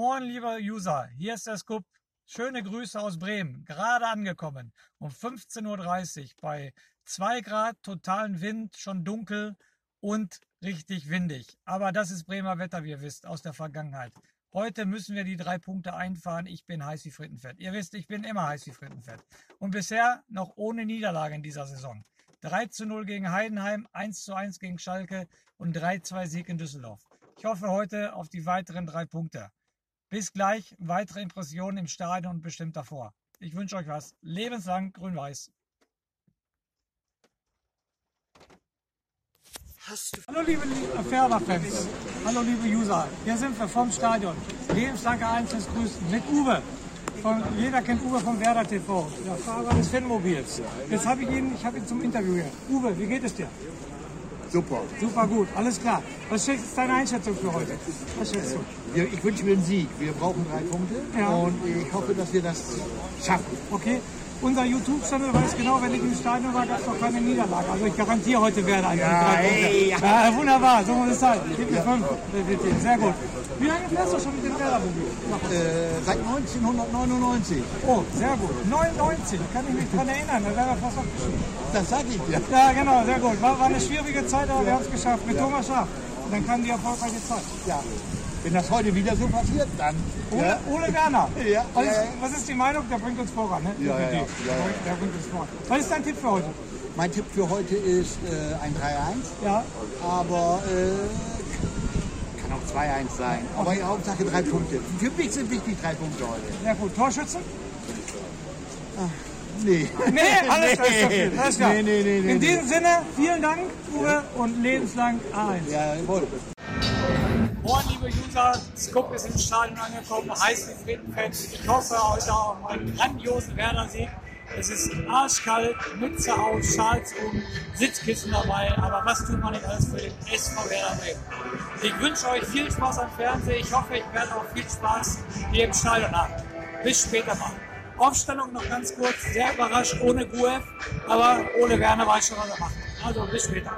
Moin, lieber User, hier ist der Scoop. Schöne Grüße aus Bremen, gerade angekommen. Um 15.30 Uhr bei 2 Grad, totalen Wind, schon dunkel und richtig windig. Aber das ist Bremer Wetter, wie ihr wisst, aus der Vergangenheit. Heute müssen wir die drei Punkte einfahren. Ich bin heiß wie Frittenfett. Ihr wisst, ich bin immer heiß wie Frittenfett. Und bisher noch ohne Niederlage in dieser Saison. 3 zu 0 gegen Heidenheim, 1 zu 1 gegen Schalke und 3-2 Sieg in Düsseldorf. Ich hoffe heute auf die weiteren drei Punkte. Bis gleich, weitere Impressionen im Stadion und bestimmt davor. Ich wünsche euch was. Lebenslang grün-weiß. Hallo liebe Ferber-Fans, hallo liebe User, hier sind wir vom Stadion. Lebenslange Einzelnes grüßen mit Uwe. Von, jeder kennt Uwe vom Werder TV, der Fahrer des Fanmobils. Jetzt habe ich ihn, ich habe ihn zum Interview hier. Uwe, wie geht es dir? Super. Super gut, alles klar. Was ist deine Einschätzung für heute? Was schätzt du? Ich wünsche mir einen Sieg. Wir brauchen drei Punkte Ja. und ich hoffe, dass wir das schaffen. Okay, unser YouTube-Channel weiß genau, wenn ich im Stadion war, gab es noch keine Niederlage. Also ich garantiere heute Werder einen Ja, drei Punkte. ja. ja, wunderbar, so muss es sein. Gib mir fünf. Sehr gut. Wie lange fährst du schon mit dem Werder-Mobil? Äh, seit 1999. Oh, sehr gut. 99, kann ich mich dran erinnern, da wäre er fast abgeschieden. Das sage ich dir. Ja, genau, sehr gut. War, war eine schwierige Zeit, aber wir haben es geschafft. Mit Thomas Schaaf. Und dann kam die erfolgreiche Zeit. Ja. Wenn das heute wieder so passiert, dann. Ole, Ja. Ole Werner. Ja, Was, ja, ist, ja. was ist die Meinung? Der bringt uns voran, ne? Ja, ja, ja. Ja, ja. Der bringt uns voran. Was ist dein Tipp für heute? Mein Tipp für heute ist äh, ein 3-1, Ja, aber äh, 2-1 sein. Aber in Hauptsache drei Punkte. Für mich sind wichtig drei Punkte heute. sehr gut. Torschützen? Nee. Nee, alles okay. Alles klar. Nee, nee, nee, nee, In nee. diesem Sinne, vielen Dank, Uwe, und lebenslang A1. Ja, jawohl. Moin, liebe User, Scoop ist im Stadion angekommen, heiß wie Frittenfett. Ich hoffe heute auf einen grandiosen Werder-Sieg. Es ist arschkalt, Mütze auf, Schals um, Sitzkissen dabei, aber was tut man nicht alles für den SV Werder Bremen? Ich wünsche euch viel Spaß am Fernsehen. Ich hoffe, ich werde auch viel Spaß hier im Stadion haben. Bis später mal. Aufstellung noch ganz kurz, sehr überrascht, ohne Guev, aber ohne Werner weiß schon, was er macht. Also bis später.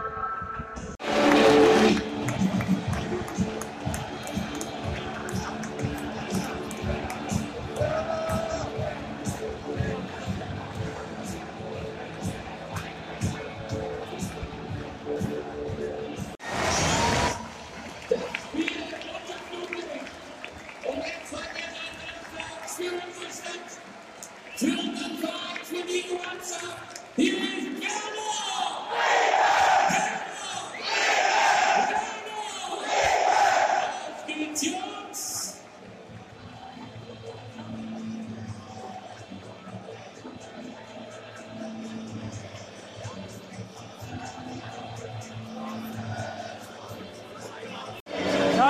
Da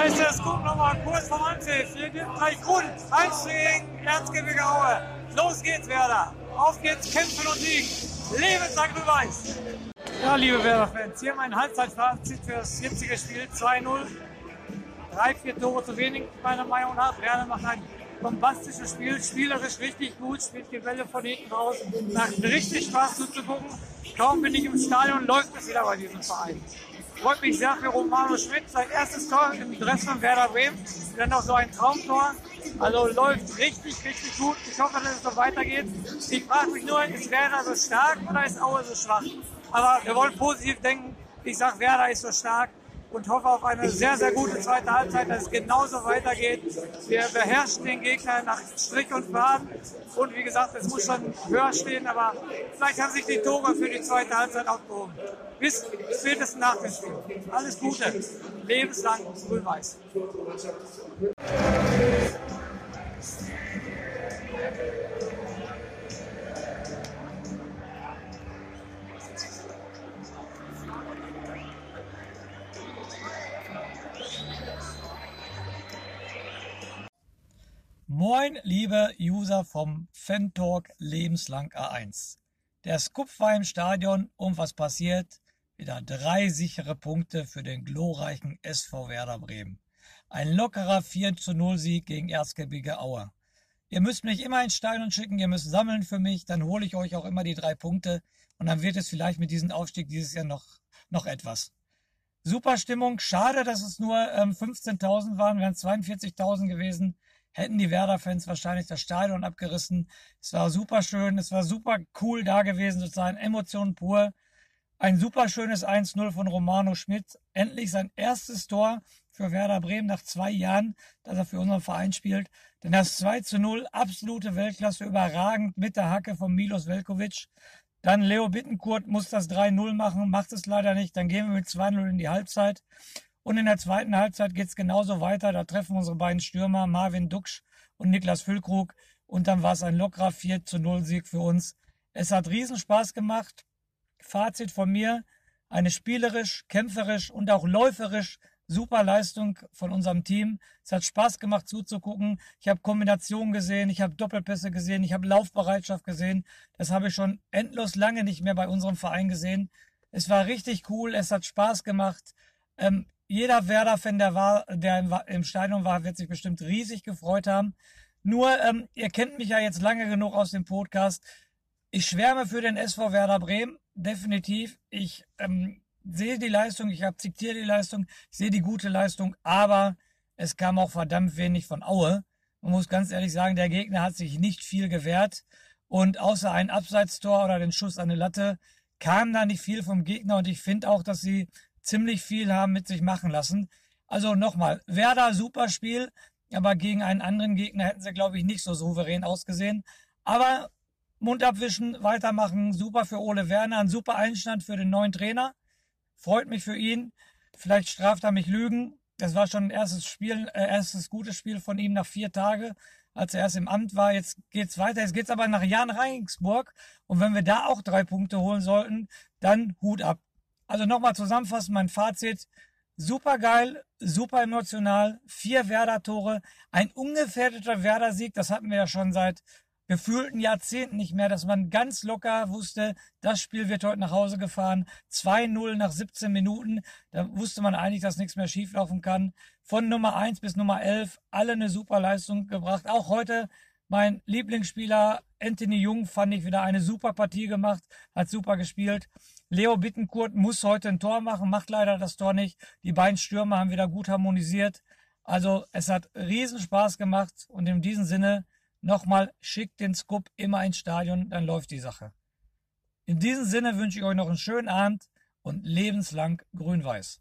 ist der Scoop nochmal kurz vom Anpfiff. Hier gibt gleich Grund. Eins gegen Erzgebirge Aue. Los geht's, Werder. Auf geht's, kämpfen und siegen. Lebenslang Weiß. Ja, liebe Werder-Fans, hier mein Halbzeitfazit für das 40er Spiel 2-0. Drei, vier Tore zu wenig, meiner Meinung nach. Werder macht ein bombastisches Spiel, spielerisch richtig gut, spielt die Bälle von hinten raus. Macht richtig Spaß zuzugucken. Kaum bin ich im Stadion, läuft es wieder bei diesem Verein. Freut mich sehr für Romano Schmidt, sein erstes Tor im Dress von Werder Bremen. Dann noch so ein Traumtor. Also läuft richtig, richtig gut. Ich hoffe, dass es so weitergeht. Ich frage mich nur, ist Werder so stark oder ist Aue so schwach? Aber wir wollen positiv denken. Ich sage, Werder ist so stark und hoffe auf eine sehr, sehr gute zweite Halbzeit, dass es genauso weitergeht. Wir beherrschen den Gegner nach Strich und Faden. Und wie gesagt, es muss schon höher stehen, aber vielleicht haben sich die Tore für die zweite Halbzeit aufgehoben. Bis spätestens nach dem Spiel. Alles Gute. Lebenslang grün-weiß. Moin, liebe User vom Fan-Talk Lebenslang A1. Der Scoop war im Stadion und was passiert? Wieder drei sichere Punkte für den glorreichen SV Werder Bremen. Ein lockerer 4 zu 0 Sieg gegen Erzgebirge Aue. Ihr müsst mich immer ins Stadion schicken, ihr müsst sammeln für mich, dann hole ich euch auch immer die drei Punkte und dann wird es vielleicht mit diesem Aufstieg dieses Jahr noch, noch etwas. Super Stimmung, schade, dass es nur ähm, 15.000 waren, wären 42.000 gewesen hätten die Werder-Fans wahrscheinlich das Stadion abgerissen. Es war super schön, es war super cool da gewesen zu sein, Emotionen pur. Ein super schönes 1-0 von Romano Schmidt. Endlich sein erstes Tor für Werder Bremen nach zwei Jahren, dass er für unseren Verein spielt. Denn das 2 0, absolute Weltklasse, überragend mit der Hacke von Milos Velkovic. Dann Leo Bittenkurt muss das 3-0 machen, macht es leider nicht. Dann gehen wir mit 2-0 in die Halbzeit. Und in der zweiten Halbzeit geht's genauso weiter. Da treffen unsere beiden Stürmer Marvin Duksch und Niklas Füllkrug. Und dann war es ein lockerer 4 zu 0 Sieg für uns. Es hat riesen Spaß gemacht. Fazit von mir. Eine spielerisch, kämpferisch und auch läuferisch super Leistung von unserem Team. Es hat Spaß gemacht zuzugucken. Ich habe Kombinationen gesehen, ich habe Doppelpässe gesehen, ich habe Laufbereitschaft gesehen. Das habe ich schon endlos lange nicht mehr bei unserem Verein gesehen. Es war richtig cool, es hat Spaß gemacht. Ähm, jeder Werder-Fan, der, war, der im, Stadion war, wird sich bestimmt riesig gefreut haben. Nur, ähm, ihr kennt mich ja jetzt lange genug aus dem Podcast. Ich schwärme für den SV Werder Bremen, definitiv. Ich ähm, sehe die Leistung, ich akzeptiere die Leistung, ich sehe die gute Leistung, aber es kam auch verdammt wenig von Aue. Man muss ganz ehrlich sagen, der Gegner hat sich nicht viel gewehrt und außer ein Abseitstor oder den Schuss an die Latte kam da nicht viel vom Gegner und ich finde auch, dass sie ziemlich viel haben mit sich machen lassen. Also nochmal, Werder super Spiel, aber gegen einen anderen Gegner hätten sie, glaube ich, nicht so souverän ausgesehen. Aber Mund abwischen, weitermachen, super für Ole Werner, ein super Einstand für den neuen Trainer. Freut mich für ihn. Vielleicht straft er mich Lügen. Das war schon ein erstes Spiel, äh, erstes gutes Spiel von ihm nach vier Tagen, als er erst im Amt war. Jetzt geht's weiter. Jetzt geht's aber nach Jan Regensburg. Und wenn wir da auch drei Punkte holen sollten, dann Hut ab. Also nochmal zusammenfassen, mein Fazit. Super geil, super emotional, vier Werder-Tore, ein ungefährdeter Werder-Sieg, das hatten wir ja schon seit gefühlten Jahrzehnten nicht mehr, dass man ganz locker wusste, das Spiel wird heute nach Hause gefahren. 2-0 nach 17 Minuten. Da wusste man eigentlich, dass nichts mehr schieflaufen kann. Von Nummer 1 bis Nummer 11 alle eine super Leistung gebracht. Auch heute mein Lieblingsspieler Anthony Jung fand ich wieder eine super Partie gemacht, hat super gespielt. Leo Bittenkurt muss heute ein Tor machen, macht leider das Tor nicht. Die beiden Stürmer haben wieder gut harmonisiert. Also es hat riesen Spaß gemacht und in diesem Sinne nochmal schickt den Scoop immer ins Stadion, dann läuft die Sache. In diesem Sinne wünsche ich euch noch einen schönen Abend und lebenslang grün-weiß.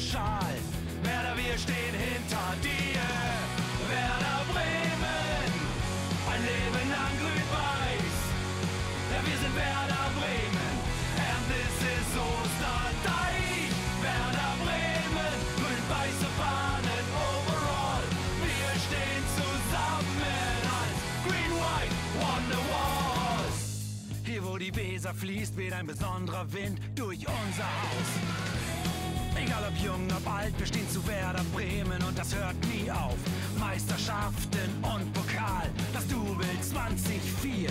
Schal. Werder, wir stehen hinter dir. Werder Bremen, ein Leben lang grün-weiß. Ja, wir sind Werder Bremen, and this is Osterdeich. Werder Bremen, grün-weiße Fahnen overall. Wir stehen zusammen als Green-White Wonderwalls. Hier, wo die Weser fließt, weht ein besonderer Wind durch unser Haus. Egal ob jung, ob alt, wir stehen zu Werder Bremen und das hört nie auf. Meisterschaften und Pokal, das Double 2004.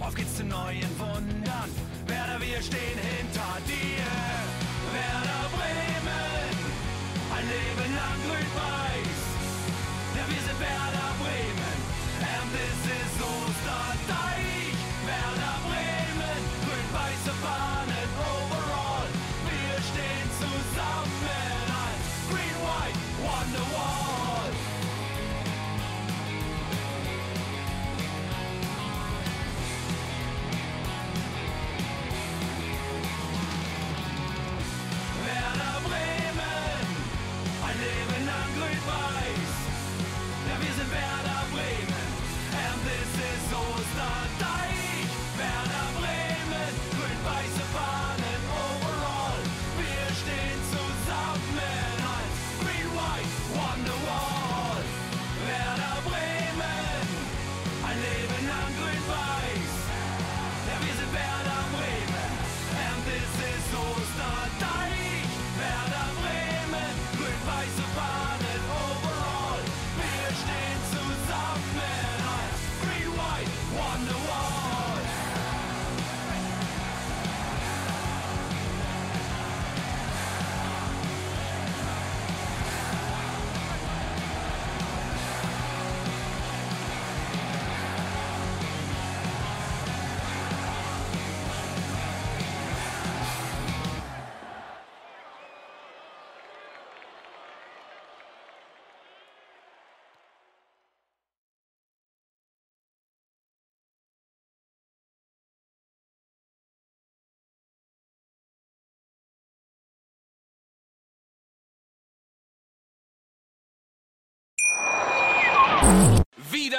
Auf geht's zu neuen Wundern, Werder, wir stehen hinter dir. Werder Bremen, ein Leben lang grün-weiß.